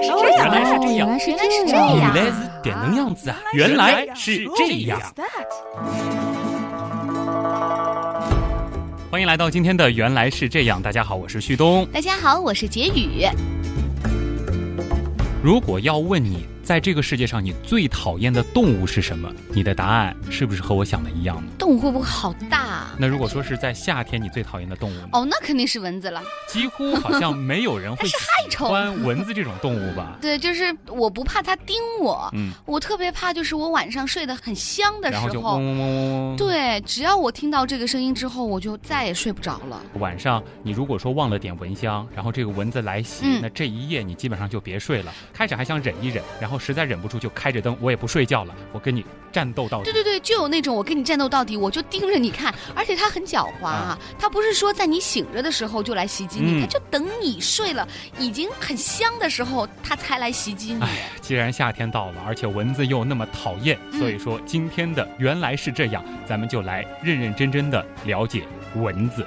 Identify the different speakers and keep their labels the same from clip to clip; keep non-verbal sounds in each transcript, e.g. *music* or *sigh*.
Speaker 1: 来是这样，
Speaker 2: 原来是这样
Speaker 3: 原来是
Speaker 1: 这
Speaker 3: 这样
Speaker 1: 样
Speaker 2: 原来是点能样子啊！原来是这样。欢迎来到今天的《原来是这样》，大家好，我是旭东。
Speaker 1: 大家好，我是杰宇。
Speaker 2: 如果要问你，在这个世界上你最讨厌的动物是什么？你的答案是不是和我想的一样呢？
Speaker 1: 动物会不会好大啊？
Speaker 2: 那如果说是在夏天你最讨厌的动物呢？
Speaker 1: 哦，那肯定是蚊子了。
Speaker 2: 几乎好像没有人会喜
Speaker 1: 虫
Speaker 2: 欢蚊子这种动物吧？*laughs*
Speaker 1: 对，就是我不怕它叮我，
Speaker 2: 嗯，
Speaker 1: 我特别怕就是我晚上睡得很香的时
Speaker 2: 然后就嗡
Speaker 1: 候，
Speaker 2: 嗡嗡嗡嗡。，
Speaker 1: 对，只要我听到这个声音之后，我就再也睡不着了。
Speaker 2: 晚上你如果说忘了点蚊香，然后这个蚊子来袭，
Speaker 1: 嗯
Speaker 2: 那这一夜你基本上就别睡了。开始还想忍一忍，然后实在忍不住就开着灯，我也不睡觉了，我跟你战斗到底
Speaker 1: 对。对对，就有那种我跟你战斗到底，我就盯着你看，而且它很狡猾啊，它不是说在你醒着的时候就来袭击你，
Speaker 2: 嗯
Speaker 1: 它就等你睡了，已经很香的时候，它才来袭击你。
Speaker 2: 哎，既然夏天到了，而且蚊子又那么讨厌，
Speaker 1: 嗯
Speaker 2: 所以说今天的原来是这样，咱们就来认认真真的了解蚊子。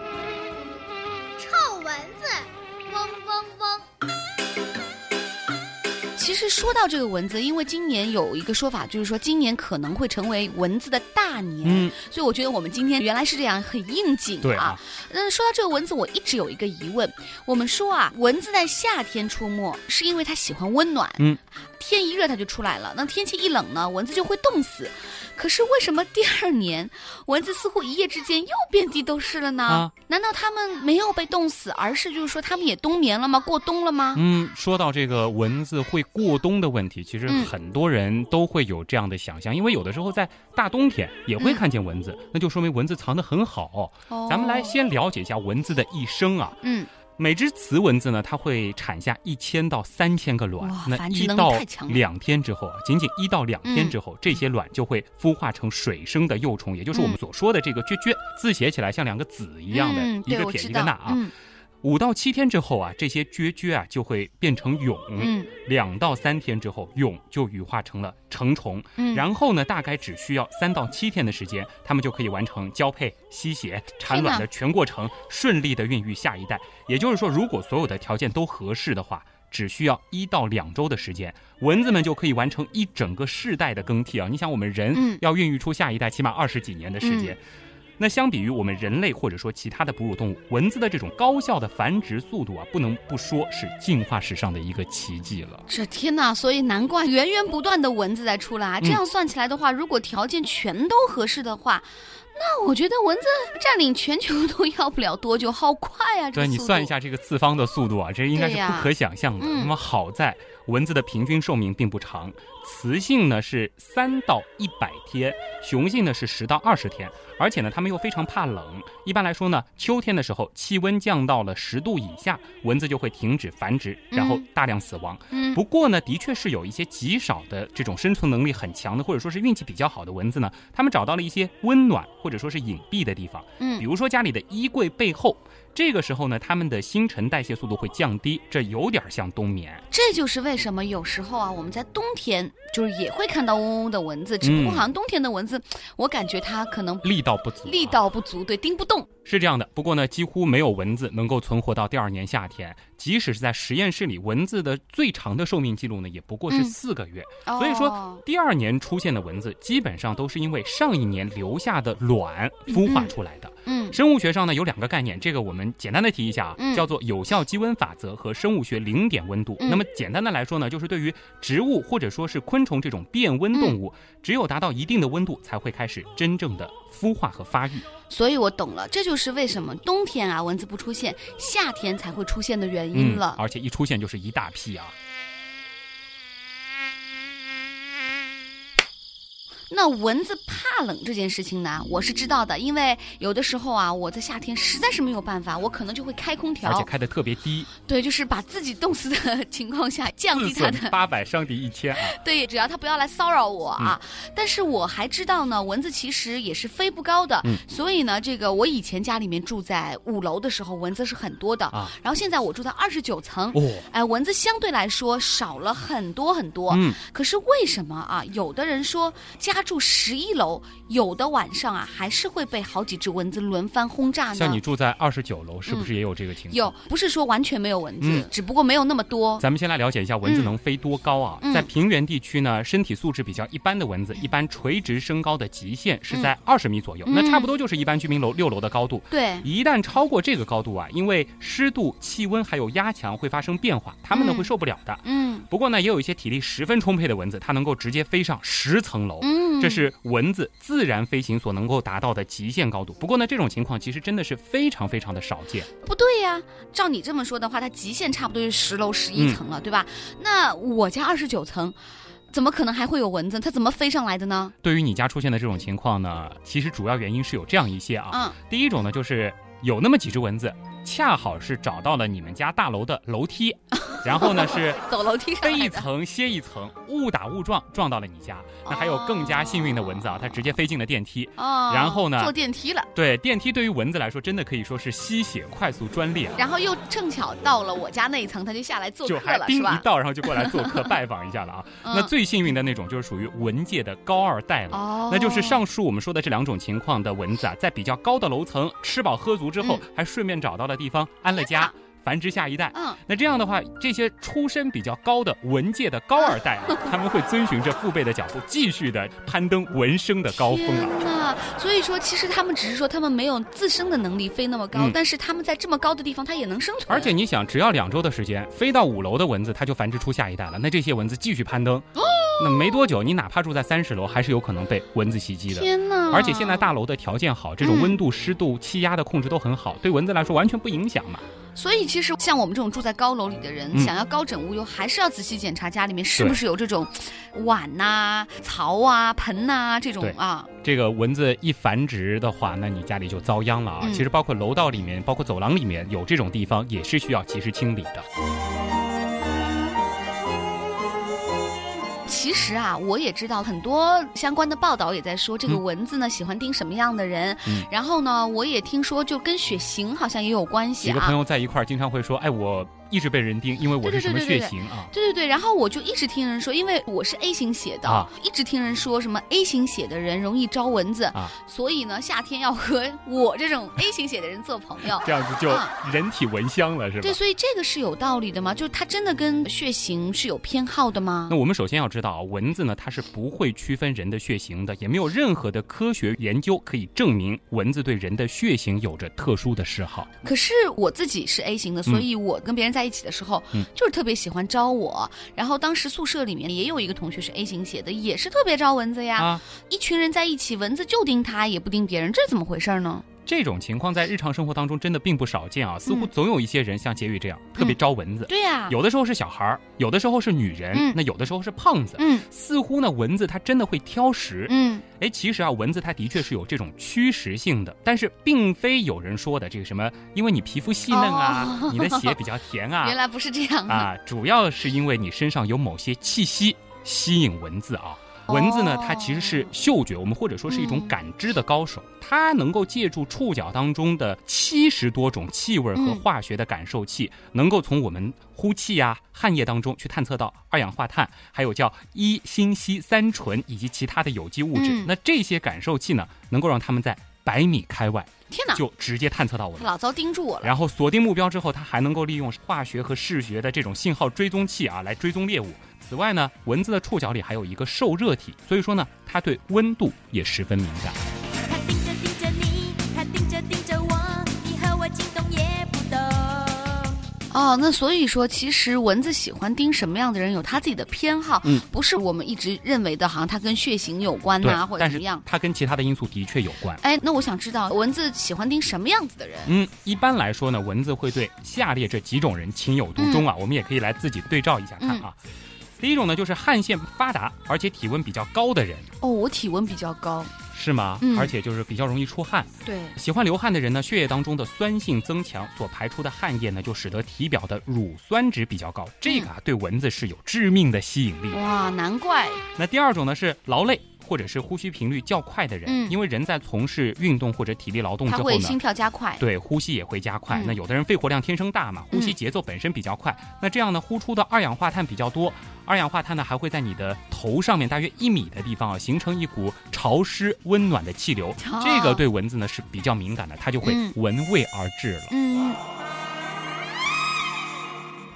Speaker 1: 其实说到这个蚊子，因为今年有一个说法，就是说今年可能会成为蚊子的大年，
Speaker 2: 嗯，
Speaker 1: 所以我觉得我们今天原来是这样，很应景啊
Speaker 2: 对啊。
Speaker 1: 那说到这个蚊子，我一直有一个疑问，我们说啊，蚊子在夏天出没是因为它喜欢温暖，
Speaker 2: 嗯，
Speaker 1: 天一热它就出来了，那天气一冷呢，蚊子就会冻死。可是为什么第二年蚊子似乎一夜之间又遍地都是了呢？
Speaker 2: 啊
Speaker 1: 难道它们没有被冻死，而是就是说它们也冬眠了吗？过冬了吗？
Speaker 2: 嗯，说到这个蚊子会过冬的问题，其实
Speaker 1: 嗯
Speaker 2: 很多人都会有这样的想象，因为有的时候在大冬天也会
Speaker 1: 嗯
Speaker 2: 看见蚊子，那就说明蚊子藏得很好。
Speaker 1: 哦
Speaker 2: 咱们来先了解一下蚊子的一生啊。
Speaker 1: 嗯。
Speaker 2: 每只雌蚊子呢，它会产下一千到三千个卵，那一到两天之后啊，仅仅一到两天
Speaker 1: 嗯
Speaker 2: 之后，这些卵就会孵化成水生的幼虫，也就是我们
Speaker 1: 嗯
Speaker 2: 所说的这个撅撅，字写起来像两个子一样的，
Speaker 1: 嗯、
Speaker 2: 一个撇一个捺啊。
Speaker 1: 嗯
Speaker 2: 五到七天之后啊，这些撅撅啊就会变成蛹。
Speaker 1: 嗯
Speaker 2: 两到三天之后，蛹就羽化成了成虫。
Speaker 1: 嗯，
Speaker 2: 然后呢，大概只需要三到七天的时间，它们就可以完成交配、吸血、产卵的全过程，顺利的孕育下一代。也就是说，如果所有的条件都合适的话，只需要一到两周的时间，蚊子们就可以完成一整个世代的更替啊！你想，我们人
Speaker 1: 嗯
Speaker 2: 要孕育出下一代，起码二十几年的时间。那相比于我们人类或者说其他的哺乳动物，蚊子的这种高效的繁殖速度啊，不能不说是进化史上的一个奇迹了。
Speaker 1: 这天哪，所以难怪源源不断的蚊子在出来这样算起来的话，如果条件全都合适的话，那我觉得蚊子占领全球都要不了多久，好快啊！这
Speaker 2: 对你，算一下这个次方的速度啊，这应该是不可想象的。
Speaker 1: 嗯
Speaker 2: 那么好在蚊子的平均寿命并不长，雌性呢是三到一百天，雄性呢是十到二十天，而且呢它们又非常怕冷。一般来说呢，秋天的时候气温降到了十度以下，蚊子就会停止繁殖，然后
Speaker 1: 嗯
Speaker 2: 大量死亡。
Speaker 1: 嗯，
Speaker 2: 不过呢，的确是有一些极少的这种生存能力很强的，或者说是运气比较好的蚊子呢，它们找到了一些温暖或者说是隐蔽的地方，
Speaker 1: 嗯
Speaker 2: 比如说家里的衣柜背后。这个时候呢，它们的新陈代谢速度会降低，这有点像冬眠。
Speaker 1: 这就是为什么有时候啊，我们在冬天就是也会看到嗡嗡的蚊子，只不过
Speaker 2: 嗯
Speaker 1: 好像冬天的蚊子，我感觉它可能
Speaker 2: 力道不足、啊
Speaker 1: 力道不足，对，叮不动。
Speaker 2: 是这样的。不过呢，几乎没有蚊子能够存活到第二年夏天。即使是在实验室里，蚊子的最长的寿命记录呢，也不过是
Speaker 1: 嗯
Speaker 2: 四个月。所以
Speaker 1: 哦
Speaker 2: 说，第二年出现的蚊子，基本上都是因为上一年留下的卵孵化出来的。
Speaker 1: 嗯
Speaker 2: 生物学上呢有两个概念，这个我们简单的提一下啊，
Speaker 1: 嗯
Speaker 2: 叫做有效积温法则和生物学零点温度。
Speaker 1: 嗯
Speaker 2: 那么简单的来说呢，就是对于植物或者说是昆虫这种变温动物，
Speaker 1: 嗯
Speaker 2: 只有达到一定的温度，才会开始真正的孵化和发育。
Speaker 1: 所以我懂了，这就是为什么冬天啊蚊子不出现，夏天才会出现的原因了。
Speaker 2: 而且一出现就是一大批啊。
Speaker 1: 那蚊子怕冷这件事情呢，我是知道的，因为有的时候啊，我在夏天实在是没有办法，我可能就会开空调
Speaker 2: 而且，开的特别低，
Speaker 1: 对，就是把自己冻死的 *laughs* 情况下降低它的，
Speaker 2: 八百，伤敌一千啊。
Speaker 1: 对，只要它不要来骚扰我啊。
Speaker 2: 嗯
Speaker 1: 但是我还知道呢，蚊子其实也是飞不高的，
Speaker 2: 嗯
Speaker 1: 所以呢，这个我以前家里面住在五楼的时候，蚊子是很多的，
Speaker 2: 啊
Speaker 1: 然后现在我住在二十九层，
Speaker 2: 哦，
Speaker 1: 哎，蚊子相对来说少了很多很多。
Speaker 2: 嗯，
Speaker 1: 可是为什么啊？有的人说家住十一楼，有的晚上啊，还是会被好几只蚊子轮番轰炸呢。
Speaker 2: 像你住在二十九楼，是不是也有这个情况？
Speaker 1: 有，不是说完全没有蚊子，
Speaker 2: 嗯
Speaker 1: 只不过没有那么多。
Speaker 2: 咱们先来了解一下蚊子能飞多高啊？
Speaker 1: 嗯
Speaker 2: 在平原地区呢，身体素质比较一般的蚊子，一般垂直升高的极限是在二十米左右，
Speaker 1: 嗯
Speaker 2: 那差不多就是一般居民楼六楼的高度。
Speaker 1: 对，
Speaker 2: 一旦超过这个高度啊，因为湿度、气温还有压强会发生变化，它们呢
Speaker 1: 嗯
Speaker 2: 会受不了的。
Speaker 1: 嗯
Speaker 2: 不过呢，也有一些体力十分充沛的蚊子，它能够直接飞上十层楼。
Speaker 1: 嗯，
Speaker 2: 这是蚊子自然飞行所能够达到的极限高度。不过呢，这种情况其实真的是非常非常的少见。
Speaker 1: 不对呀、照你这么说的话，它极限差不多是十楼十一层了，对吧？那我家二十九层，怎么可能还会有蚊子？它怎么飞上来的呢？
Speaker 2: 对于你家出现的这种情况呢，其实主要原因是有这样一些啊。
Speaker 1: 嗯，
Speaker 2: 第一种呢，就是有那么几只蚊子，恰好是找到了你们家大楼的楼梯，*laughs* 然后呢是
Speaker 1: 走楼梯上
Speaker 2: 飞。一层歇一层，误打误撞撞到了你家。那还有更加幸运的蚊子啊，它直接飞进了电梯。
Speaker 1: 哦，
Speaker 2: 然后呢
Speaker 1: 坐电梯了，
Speaker 2: 对，电梯对于蚊子来说，真的可以说是吸血快速专列啊。
Speaker 1: 然后又正巧到了我家那一层，它就下来做
Speaker 2: 就还
Speaker 1: 客了，是吧？
Speaker 2: 叮一到，然后就过来做客拜访一下了啊。*laughs*
Speaker 1: 嗯
Speaker 2: 那最幸运的那种就是属于蚊界的高二代了。
Speaker 1: 哦，
Speaker 2: 那就是上述我们说的这两种情况的蚊子啊，在比较高的楼层吃饱喝足之后，还顺便找到了地方安了家，繁殖下一代。
Speaker 1: 嗯，
Speaker 2: 那这样的话，这些出身比较高的文界的高二代啊，*laughs* 他们会遵循着父辈的脚步，继续的攀登文生的高峰啊。
Speaker 1: 所以说其实他们只是说他们没有自身的能力飞那么高，
Speaker 2: 嗯
Speaker 1: 但是他们在这么高的地方，它也能生存。
Speaker 2: 而且你想，只要两周的时间，飞到五楼的蚊子，它就繁殖出下一代了。那这些蚊子继续攀登，
Speaker 1: 哦
Speaker 2: 那没多久，你哪怕住在三十楼，还是有可能被蚊子袭击的。而且现在大楼的条件好，这种温度、湿度、气压的控制都很好，对蚊子来说完全不影响嘛。
Speaker 1: 所以其实像我们这种住在高楼里的人，
Speaker 2: 嗯
Speaker 1: 想要高枕无忧，还是要仔细检查家里面是不是有这种碗呐、槽啊、盆呐、这种啊。
Speaker 2: 这个蚊子一繁殖的话，那你家里就遭殃了啊！
Speaker 1: 嗯
Speaker 2: 其实包括楼道里面，包括走廊里面有这种地方，也是需要及时清理的。
Speaker 1: 其实啊，我也知道很多相关的报道也在说，这个
Speaker 2: 嗯
Speaker 1: 蚊子呢、喜欢叮什么样的人。
Speaker 2: 嗯
Speaker 1: 然后呢，我也听说就跟血型好像也有关系啊。
Speaker 2: 几个朋友在一块儿，经常会说：“哎，我一直被人盯，因为我是什么血型啊
Speaker 1: 对对对，然后我就一直听人说，因为我是 A 型血的，
Speaker 2: 啊
Speaker 1: 一直听人说什么 A 型血的人容易招蚊子，
Speaker 2: 啊
Speaker 1: 所以呢，夏天要和我这种 *laughs* A 型血的人做朋友。
Speaker 2: 这样子就
Speaker 1: 啊
Speaker 2: 人体蚊香了，是吧
Speaker 1: 对，？所以这个是有道理的吗？就是它真的跟血型是有偏好的吗
Speaker 2: 那？我们首先要知道啊，蚊子呢，它是不会区分人的血型的，也没有任何的科学研究可以证明蚊子对人的血型有着特殊的嗜好。
Speaker 1: 可是我自己是 A 型的，所以我跟别人在一起的时候，
Speaker 2: 嗯
Speaker 1: 就是特别喜欢招我。然后当时宿舍里面也有一个同学是 A 型血的，也是特别招蚊子呀。
Speaker 2: 啊，
Speaker 1: 一群人在一起，蚊子就叮他，也不叮别人，这怎么回事呢？
Speaker 2: 这种情况在日常生活当中真的并不少见啊，似乎
Speaker 1: 嗯
Speaker 2: 总有一些人像杰宇这样特别招蚊子。
Speaker 1: 对呀、
Speaker 2: 有的时候是小孩儿，有的时候是女人，
Speaker 1: 嗯。
Speaker 2: 那有的时候是胖子。
Speaker 1: 嗯。
Speaker 2: 似乎呢，蚊子它真的会挑食。
Speaker 1: 嗯，
Speaker 2: 哎，其实啊，蚊子它的确是有这种驱食性的，但是并非有人说的这个什么，因为你皮肤细嫩啊，
Speaker 1: 哦。
Speaker 2: 你的血比较甜啊。*laughs*
Speaker 1: 原，来不是这样。
Speaker 2: 啊，主要是因为你身上有某些气息吸引蚊子啊。蚊子呢
Speaker 1: 哦，
Speaker 2: 它其实是嗅觉，我们或者说是一种
Speaker 1: 嗯。
Speaker 2: 感知的高手，它能够借助触角当中的七十多种气味和
Speaker 1: 嗯。
Speaker 2: 化学的感受器，能够从我们呼气呀、汗液当中去探测到二氧化碳，还有叫一辛烯三醇以及其他的有机物质。
Speaker 1: 嗯。
Speaker 2: 那这些感受器呢，能够让它们在百米开外
Speaker 1: 天哪，
Speaker 2: 就直接探测到我了。
Speaker 1: 老遭盯住我了。
Speaker 2: 然后锁定目标之后，它还能够利用化学和视觉的这种信号追踪器啊，来追踪猎物。此外呢，蚊子的触角里还有一个受热体，所以说呢，它对温度也十分敏感。
Speaker 1: 哦，那所以说，其实蚊子喜欢叮什么样的人，有他自己的偏好，
Speaker 2: 嗯
Speaker 1: 不是我们一直认为的，好像它跟血型有关
Speaker 2: 对
Speaker 1: 呐、或者
Speaker 2: 是
Speaker 1: 怎么样。
Speaker 2: 它跟其他的因素的确有关。
Speaker 1: 哎，那我想知道，蚊子喜欢叮什么样子的人？
Speaker 2: 嗯，一般来说呢，蚊子会对下列这几种人情有独钟啊，我们也可以来自己对照一下看啊。第一种呢，就是汗腺发达而且体温比较高的人，
Speaker 1: 哦，我体温比较高，
Speaker 2: 是吗？
Speaker 1: 嗯
Speaker 2: 而且就是比较容易出汗。
Speaker 1: 对，
Speaker 2: 喜欢流汗的人呢，血液当中的酸性增强，所排出的汗液呢，就使得体表的乳酸值比较高。这个啊，对蚊子是有致命的吸引力。
Speaker 1: 哇，难怪，
Speaker 2: 那第二种呢是劳累、或者是呼吸频率较快的人，
Speaker 1: 嗯
Speaker 2: 因为人在从事运动或者体力劳动之后呢
Speaker 1: 心，跳加快。
Speaker 2: 对呼吸也会加快。
Speaker 1: 嗯
Speaker 2: 那有的人肺活量天生大嘛，呼吸节奏本身比较快，那这样呢，呼出的二氧化碳比较多。二氧化碳呢，还会在你的头上面大约一米的地方啊，形成一股潮湿温暖的气流。
Speaker 1: 哦
Speaker 2: 这个对蚊子呢是比较敏感的，它就会
Speaker 1: 嗯
Speaker 2: 闻味而至了。
Speaker 1: 嗯，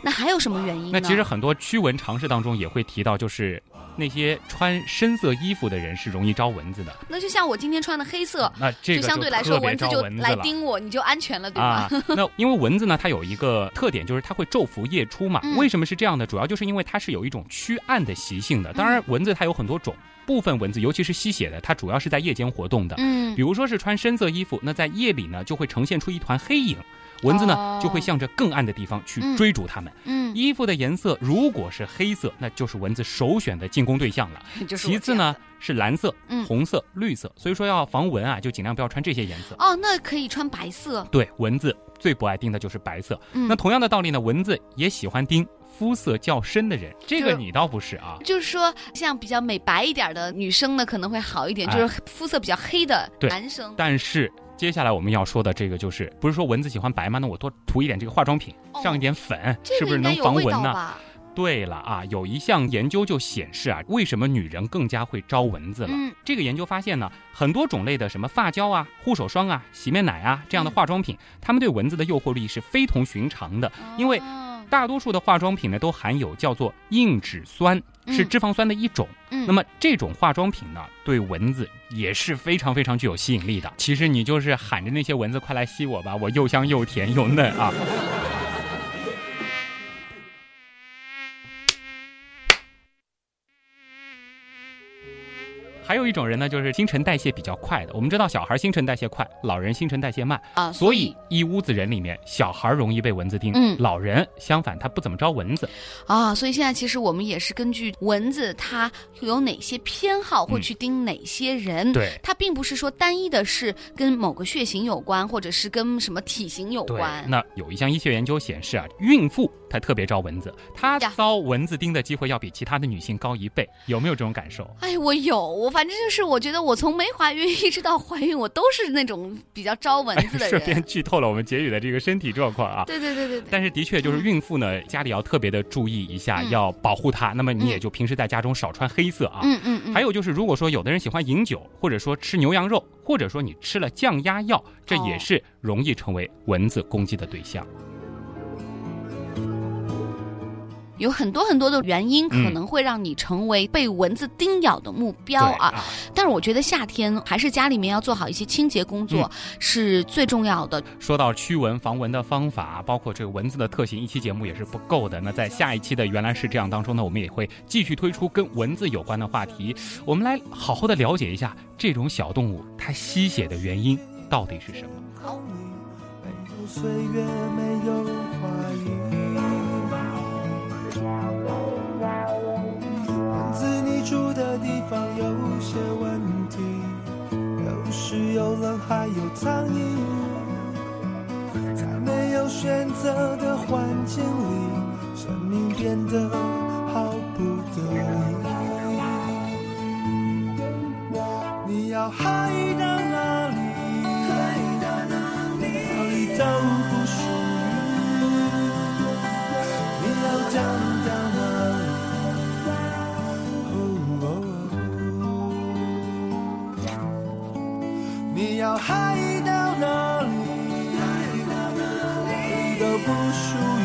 Speaker 1: 那还有什么原因呢？
Speaker 2: 那其实很多驱蚊常识当中也会提到，就是那些穿深色衣服的人是容易招蚊子的。
Speaker 1: 那就像我今天穿的黑色，
Speaker 2: 那这个
Speaker 1: 就相对来说蚊子就来叮我，你就安全了，对吧？
Speaker 2: 啊，那因为蚊子呢，它有一个特点，就是它会昼伏夜出嘛。
Speaker 1: 嗯
Speaker 2: 为什么是这样的？主要就是因为它是有一种驱暗的习性的。当然，蚊子它有很多种，部分蚊子，尤其是吸血的，它主要是在夜间活动的。
Speaker 1: 嗯
Speaker 2: 比如说是穿深色衣服，那在夜里呢，就会呈现出一团黑影，蚊子呢、
Speaker 1: 哦
Speaker 2: 就会向着更暗的地方去
Speaker 1: 嗯
Speaker 2: 追逐它们。
Speaker 1: 嗯，
Speaker 2: 衣服的颜色如果是黑色，那就是蚊子首选的进攻对象了。*laughs* 其次呢是蓝色、
Speaker 1: 嗯
Speaker 2: 红色、绿色，所以说要防蚊啊，就尽量不要穿这些颜色。
Speaker 1: 哦，那可以穿白色。
Speaker 2: 对，蚊子最不爱叮的就是白色。
Speaker 1: 嗯
Speaker 2: 那同样的道理呢，蚊子也喜欢叮肤色较深的人，这个你倒不是啊。
Speaker 1: 就是说，像比较美白一点的女生呢，可能会好一点；
Speaker 2: 哎
Speaker 1: 就是肤色比较黑的
Speaker 2: 对
Speaker 1: 男生，
Speaker 2: 但是接下来我们要说的这个就是，不是说蚊子喜欢白吗？那我多涂一点这个化妆品，
Speaker 1: 哦
Speaker 2: 上一点粉，
Speaker 1: 这个
Speaker 2: 是不是能防蚊呢？对了啊，有一项研究就显示啊，为什么女人更加会招蚊子了？
Speaker 1: 嗯
Speaker 2: 这个研究发现呢，很多种类的什么发胶啊、护手霜啊、洗面奶啊这样的
Speaker 1: 嗯
Speaker 2: 化妆品，它们对蚊子的诱惑力是非同寻常的，因为
Speaker 1: 哦
Speaker 2: 大多数的化妆品呢都含有叫做硬脂酸，是
Speaker 1: 嗯
Speaker 2: 脂肪酸的一种。
Speaker 1: 嗯
Speaker 2: 那么这种化妆品呢，对蚊子也是非常非常具有吸引力的。其实你就是喊着那些蚊子快来吸我吧，我又香又甜又嫩啊。还有一种人呢，就是新陈代谢比较快的。我们知道，小孩新陈代谢快，老人新陈代谢慢，
Speaker 1: 啊，
Speaker 2: 所以一屋子人里面，小孩容易被蚊子叮，
Speaker 1: 嗯
Speaker 2: 老人相反他不怎么招蚊子。
Speaker 1: 啊，所以现在其实我们也是根据蚊子它有哪些偏好，会
Speaker 2: 嗯
Speaker 1: 去叮哪些人。
Speaker 2: 对
Speaker 1: 它并不是说单一的是跟某个血型有关，或者是跟什么体型有关。，
Speaker 2: 那有一项医学研究显示啊，孕妇她特别招蚊子，她遭蚊子叮的机会要比其他的女性高一倍，有没有这种感受？
Speaker 1: 哎，我有，我反正就是我觉得我从没怀孕一直到怀孕，我都是那种比较招蚊子的
Speaker 2: 顺便
Speaker 1: 人。
Speaker 2: 剧透了我们杰宇的这个身体状况啊。
Speaker 1: 对对对对对。
Speaker 2: 但是的确，就是孕妇呢，家里要特别的注意一下，
Speaker 1: 嗯
Speaker 2: 要保护她。那么你也
Speaker 1: 嗯
Speaker 2: 就平时在家中少穿黑色啊。
Speaker 1: 嗯嗯嗯，
Speaker 2: 还有就是，如果说有的人喜欢饮酒，或者说吃牛羊肉，或者说你吃了降压药，这也
Speaker 1: 哦
Speaker 2: 是容易成为蚊子攻击的对象。
Speaker 1: 有很多很多的原因可
Speaker 2: 嗯
Speaker 1: 能会让你成为被蚊子叮咬的目标
Speaker 2: 对
Speaker 1: 啊。但是我觉得夏天还是家里面要做好一些清洁工作、
Speaker 2: 嗯
Speaker 1: 是最重要的。
Speaker 2: 说到驱蚊防蚊的方法，包括这个蚊子的特性，一期节目也是不够的。那在下一期的原来是这样当中呢，我们也会继续推出跟蚊子有关的话题，我们来好好的了解一下这种小动物它吸血的原因到底是什么。
Speaker 4: 好你，没有岁月，没有住的地方有些问题，有时有冷，还有苍蝇。在没有选择的环境里，生命变得我爱到哪里，哪里都不输。